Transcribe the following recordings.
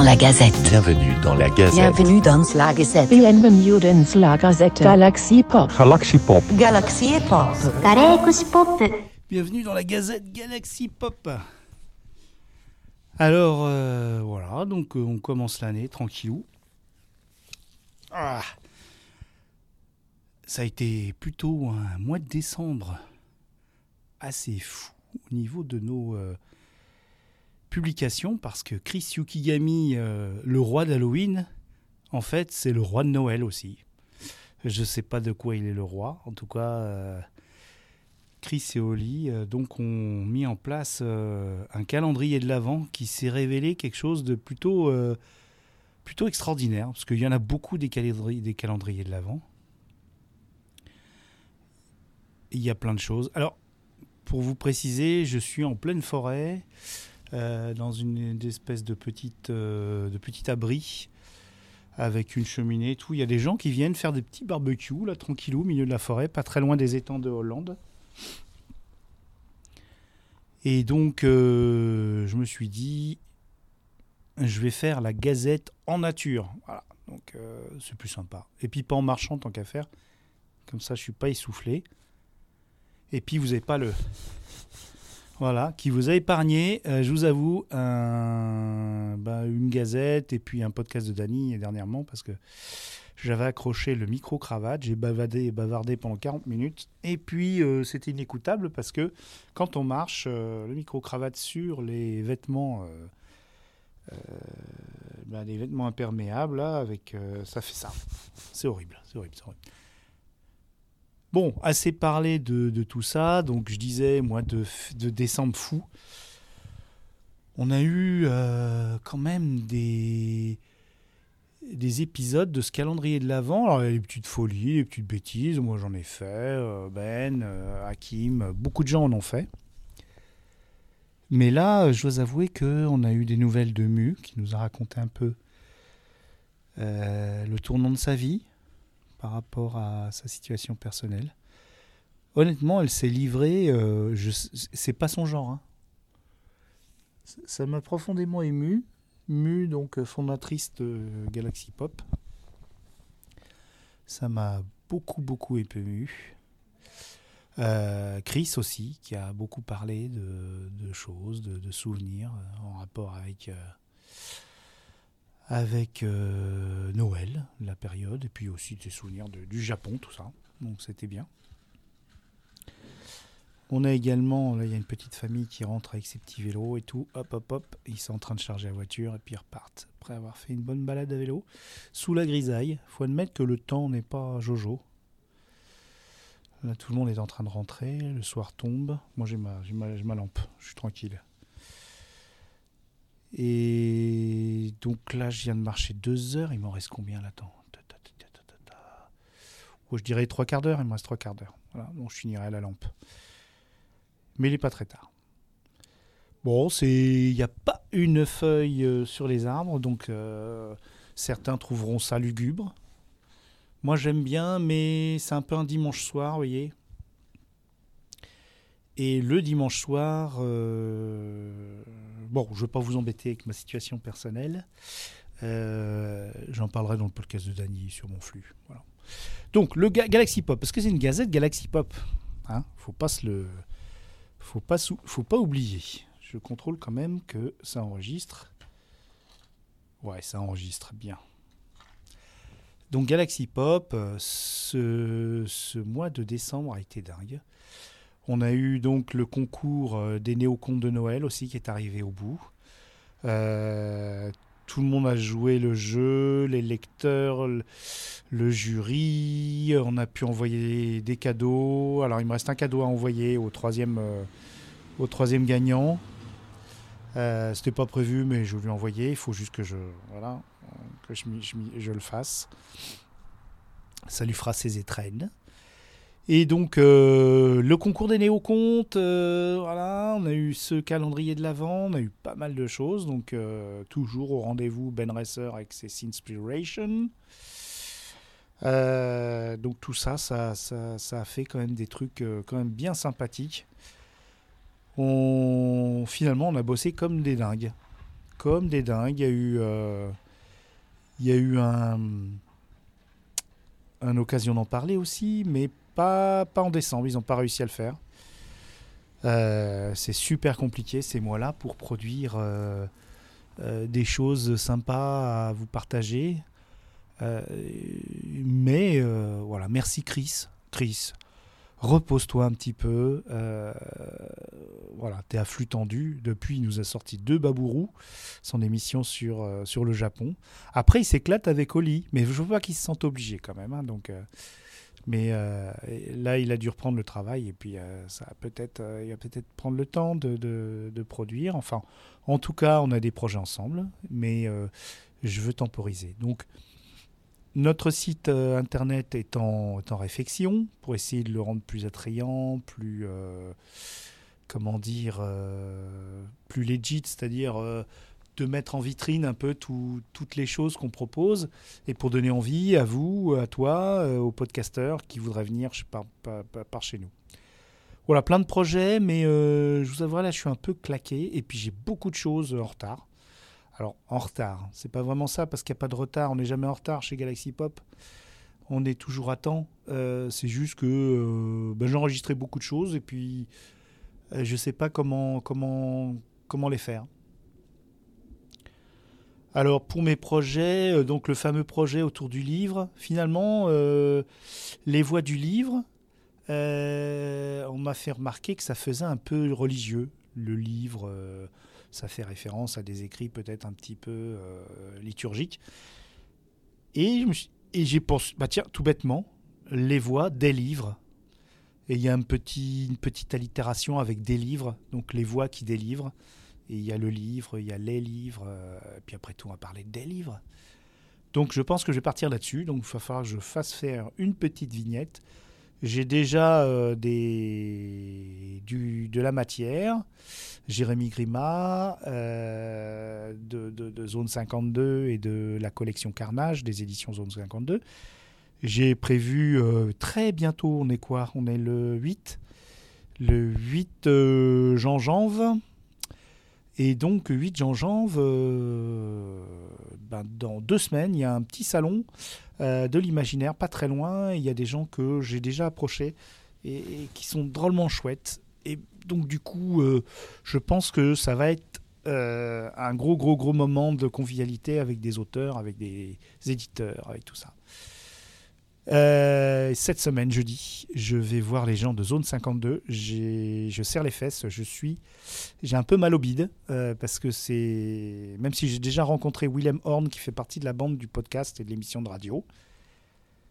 la Gazette. Bienvenue dans la Gazette. Bienvenue dans la Gazette. Bienvenue dans la Gazette. Galaxy Pop. Galaxy Pop. Galaxy Pop. Galaxy Pop. Bienvenue dans la Gazette Galaxy Pop. Alors, euh, voilà, donc euh, on commence l'année tranquillou. Ah. Ça a été plutôt un mois de décembre assez fou au niveau de nos. Euh, publications parce que Chris Yukigami, euh, le roi d'Halloween, en fait c'est le roi de Noël aussi. Je ne sais pas de quoi il est le roi, en tout cas. euh, Chris et Oli euh, ont mis en place euh, un calendrier de l'Avent qui s'est révélé quelque chose de plutôt, plutôt extraordinaire, parce qu'il y en a beaucoup des des calendriers de l'Avent. Il y a plein de choses. Alors, pour vous préciser, je suis en pleine forêt, euh, dans une, espèce de petite, euh, petit abri, avec une cheminée et tout. Il y a des gens qui viennent faire des petits barbecues, là, tranquillou, au milieu de la forêt, pas très loin des étangs de Hollande. Et donc, euh, je me suis dit, je vais faire la gazette en nature. Voilà, donc c'est plus sympa. Et puis pas en marchant tant qu'à faire. Comme ça, je suis pas essoufflé. Et puis, vous n'avez pas le... Voilà, qui vous a épargné, euh, je vous avoue, bah, une gazette et puis un podcast de Dany dernièrement parce que j'avais accroché le micro-cravate, j'ai bavardé et bavardé pendant 40 minutes. Et puis, euh, c'était inécoutable parce que quand on marche, euh, le micro-cravate sur les vêtements, euh, les vêtements imperméables, avec, ça fait ça. C'est horrible, c'est horrible, c'est horrible. Bon, assez parlé de, tout ça. Donc, je disais, mois de, décembre fou. On a eu euh, quand même des, des épisodes de ce calendrier de l'Avent. Alors, il y a les petites folies, les petites bêtises. Moi, j'en ai fait. euh, Ben, euh, Hakim, beaucoup de gens en ont fait. Mais là, je dois avouer qu'on a eu des nouvelles de Mu qui nous a raconté un peu le tournant de sa vie par rapport à sa situation personnelle. Honnêtement, elle s'est livrée. euh, c'est pas son genre. hein. Ça- m'a profondément ému. Mu, donc euh, fondatrice de Galaxy Pop. Ça m'a beaucoup, beaucoup ému. Euh, Chris aussi, qui a beaucoup parlé de, choses, de, souvenirs euh, en rapport avec, avec euh, Noël, la période, et puis aussi des souvenirs du Japon, tout ça. Donc c'était bien. On a également, là il y a une petite famille qui rentre avec ses petits vélos et tout, hop hop hop, ils sont en train de charger la voiture et puis ils repartent après avoir fait une bonne balade à vélo sous la grisaille. Faut admettre que le temps n'est pas jojo. Là tout le monde est en train de rentrer, le soir tombe, moi j'ai ma lampe, je suis tranquille. Et donc là je viens de marcher deux heures, il m'en reste combien là temps Oh, Je dirais trois quarts d'heure, il me reste trois quarts d'heure. Voilà, donc je finirai à la lampe mais il n'est pas très tard. Bon, il n'y a pas une feuille euh, sur les arbres, donc euh, certains trouveront ça lugubre. Moi, j'aime bien, mais c'est un peu un dimanche soir, vous voyez. Et le dimanche soir, euh, bon, je ne vais pas vous embêter avec ma situation personnelle. Euh, J'en parlerai dans le podcast de Dany sur mon flux. Voilà. Donc, le Ga- Galaxy Pop, parce que c'est une gazette Galaxy Pop. Hein, faut pas faut pas, oublier. Je contrôle quand même que ça enregistre. Ouais, ça enregistre bien. Donc Galaxy Pop, euh, ce mois de décembre a été dingue. On a eu donc le concours euh, des néocontes de Noël aussi qui est arrivé au bout. Euh, tout le monde a joué le jeu, les lecteurs, le, jury. On a pu envoyer des cadeaux. Alors il me reste un cadeau à envoyer au troisième, euh, au troisième gagnant. Euh, C'était pas prévu, mais je lui envoyer. Il faut juste que je, voilà, que je, je le fasse. Ça lui fera ses étrennes. Et donc, euh, le concours des néocontes, euh, voilà, on a eu ce calendrier de l'Avent, on a eu pas mal de choses. Donc, euh, toujours au rendez-vous Ben Racer avec ses Inspiration. Euh, donc, tout ça ça, ça, ça a fait quand même des trucs quand même bien sympathiques. On, finalement, on a bossé comme des dingues. comme des dingues. Il y a eu, il y a eu un, une occasion d'en parler aussi, mais pas, pas en décembre. Ils n'ont pas réussi à le faire. Euh, c'est super compliqué ces mois-là pour produire euh, euh, des choses sympas à vous partager. Mais voilà, merci Chris. Chris, repose-toi un petit peu. Voilà, t'es à flux tendu. Depuis, il nous a sorti deux Babourou, son émission sur, sur le Japon. Après, il s'éclate avec Oli, mais je pas qu'il se sente obligé quand même. hein, donc, mais euh, là, il a dû reprendre le travail et puis euh, ça peut-être, euh, il va peut-être prendre le temps de, de- produire. Enfin, en tout cas, on a des projets ensemble, mais je veux temporiser. Donc, notre site internet est en, est en réflexion pour essayer de le rendre plus attrayant, plus comment dire, plus legit, c'est-à-dire de mettre en vitrine un peu tout- toutes les choses qu'on propose et pour donner envie à vous, à toi, euh, aux podcasteurs qui voudraient venir par, chez nous. Voilà, plein de projets, mais euh, je vous avoue, là, je suis un peu claqué et puis j'ai beaucoup de choses en retard. Alors, en retard, c'est pas vraiment ça parce qu'il n'y a pas de retard, on n'est jamais en retard chez Galaxy Pop. On est toujours à temps. Euh, c'est juste que euh, ben, beaucoup de choses et puis je sais pas comment les faire. Alors pour mes projets, euh, donc le fameux projet autour du livre, finalement, euh, les voix du livre, euh, on m'a fait remarquer que ça faisait un peu religieux. Le livre, ça fait référence à des écrits peut-être un petit peu liturgiques. Et j'ai pensé, bah tiens, tout bêtement, les voix des livres. Et il y a une petite allitération avec des livres, donc les voix qui délivrent. Et il y a le livre, il y a les livres, euh, puis après tout, on va parler des livres. Donc je pense que je vais partir là-dessus. Donc il va falloir que je fasse faire une petite vignette. J'ai déjà euh, des, du, de la matière. Jérémy Grima, euh, de, de- de Zone 52 et de la collection Carnage des éditions Zone 52. J'ai prévu très bientôt, on est quoi? On est le 8 Le 8 euh, janvier. Et donc, 8 janvier, euh, ben, dans deux semaines, il y a un petit salon euh, de l'imaginaire, pas très loin. Il y a des gens que j'ai déjà approchés et, et qui sont drôlement chouettes. Et donc, du coup, euh, je pense que ça va être euh, un gros, gros, gros moment de convivialité avec des auteurs, avec des éditeurs, avec tout ça. Euh, cette semaine, jeudi, je vais voir les gens de Zone 52. J'ai- Je serre les fesses. Je suis, j'ai un peu mal au bide euh, parce que c'est, même si j'ai déjà rencontré Willem Horn qui fait partie de la bande du podcast et de l'émission de radio,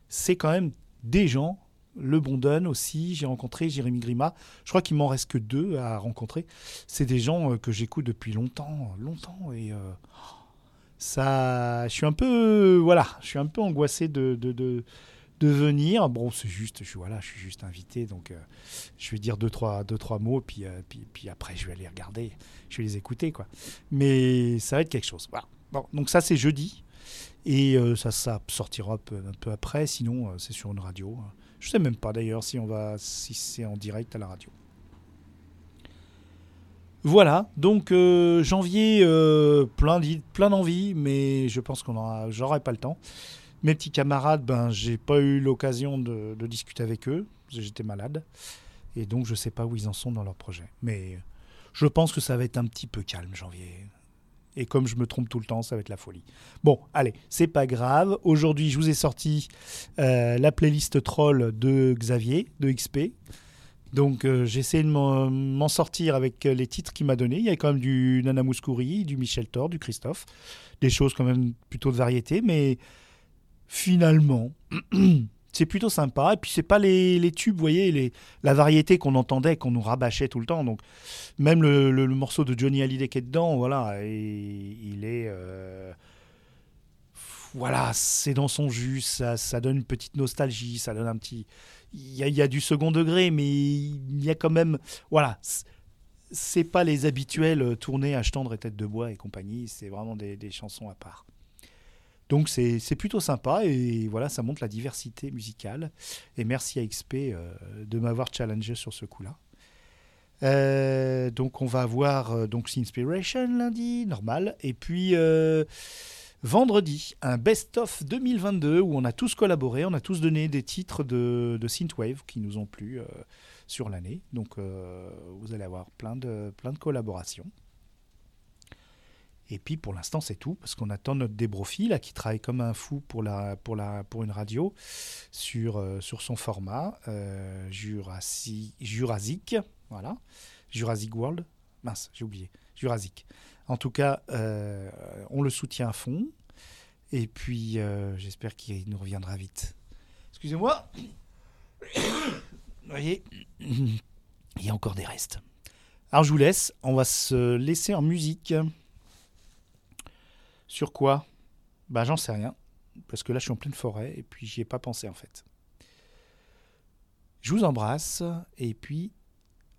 c'est quand même des gens. Le Bondon aussi, j'ai rencontré Jérémy Grima. Je crois qu'il m'en reste que deux à rencontrer. C'est des gens euh, que j'écoute depuis longtemps, longtemps et ça, je suis un peu, voilà, je suis un peu angoissé de, de venir. Bon, c'est juste, je suis voilà, je suis juste invité, donc euh, je vais dire deux trois, deux trois mots, puis, euh, puis, puis après je vais aller regarder, je vais les écouter quoi. Mais ça va être quelque chose. Voilà. Bon, donc ça c'est jeudi et euh, ça, ça sortira un peu, après. Sinon, c'est sur une radio. Je sais même pas d'ailleurs si on va, si c'est en direct à la radio. Voilà, donc janvier, plein, d'envie, mais je pense qu'on aura, j'aurai pas le temps. Mes petits camarades, ben, j'ai pas eu l'occasion de, discuter avec eux, j'étais malade, et donc je sais pas où ils en sont dans leur projet. Mais je pense que ça va être un petit peu calme janvier. Et comme je me trompe tout le temps, ça va être la folie. Bon, allez, c'est pas grave. Aujourd'hui, je vous ai sorti euh, la playlist troll de Xavier, de XP. Donc euh, j'ai essayé de m'en m'en sortir avec euh, les titres qu'il m'a donnés. Il y a quand même du Nana Mouskouri, du Michel Thor, du Christophe. Des choses quand même plutôt de variété, mais finalement, c'est plutôt sympa. Et puis c'est pas les, les tubes, vous voyez, les, la variété qu'on entendait, qu'on nous rabâchait tout le temps. Donc même le, le- morceau de Johnny Hallyday qui est dedans, voilà, il est... euh, voilà, c'est dans son jus, ça, ça donne une petite nostalgie, ça donne un petit... Il y, a, du second degré, mais il y a quand même... Voilà, c'est pas les habituels tournés à Tendre et Tête de Bois et compagnie, c'est vraiment des, des chansons à part. Donc c'est plutôt sympa et voilà, ça montre la diversité musicale. Et merci à XP euh, de m'avoir challengé sur ce coup-là. Euh, donc on va avoir euh, donc Inspiration lundi, normal. Et puis euh, vendredi, un best-of 2022 où on a tous collaboré, on a tous donné des titres de, de Synthwave qui nous ont plu sur l'année. Donc vous allez avoir plein de, plein de collaborations. Et puis pour l'instant c'est tout parce qu'on attend notre débrofi là qui travaille comme un fou pour la pour la pour une radio sur euh, sur son format euh, Jurassic voilà. Jurassic World. Mince j'ai oublié. Jurassic. En tout cas euh, on le soutient à fond. Et puis euh, j'espère qu'il nous reviendra vite. Excusez-moi. Vous voyez il y a encore des restes. Alors je vous laisse. On va se laisser en musique sur quoi? Bah j'en sais rien. Parce que là je suis en pleine forêt et puis j'y ai pas pensé en fait. Je vous embrasse et puis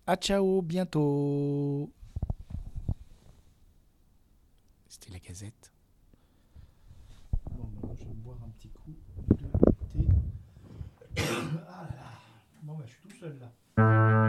à ciao bientôt. C'était la gazette. Bon, maintenant, je vais boire un petit coup de thé. Ah là là. Bon bah je suis tout seul là.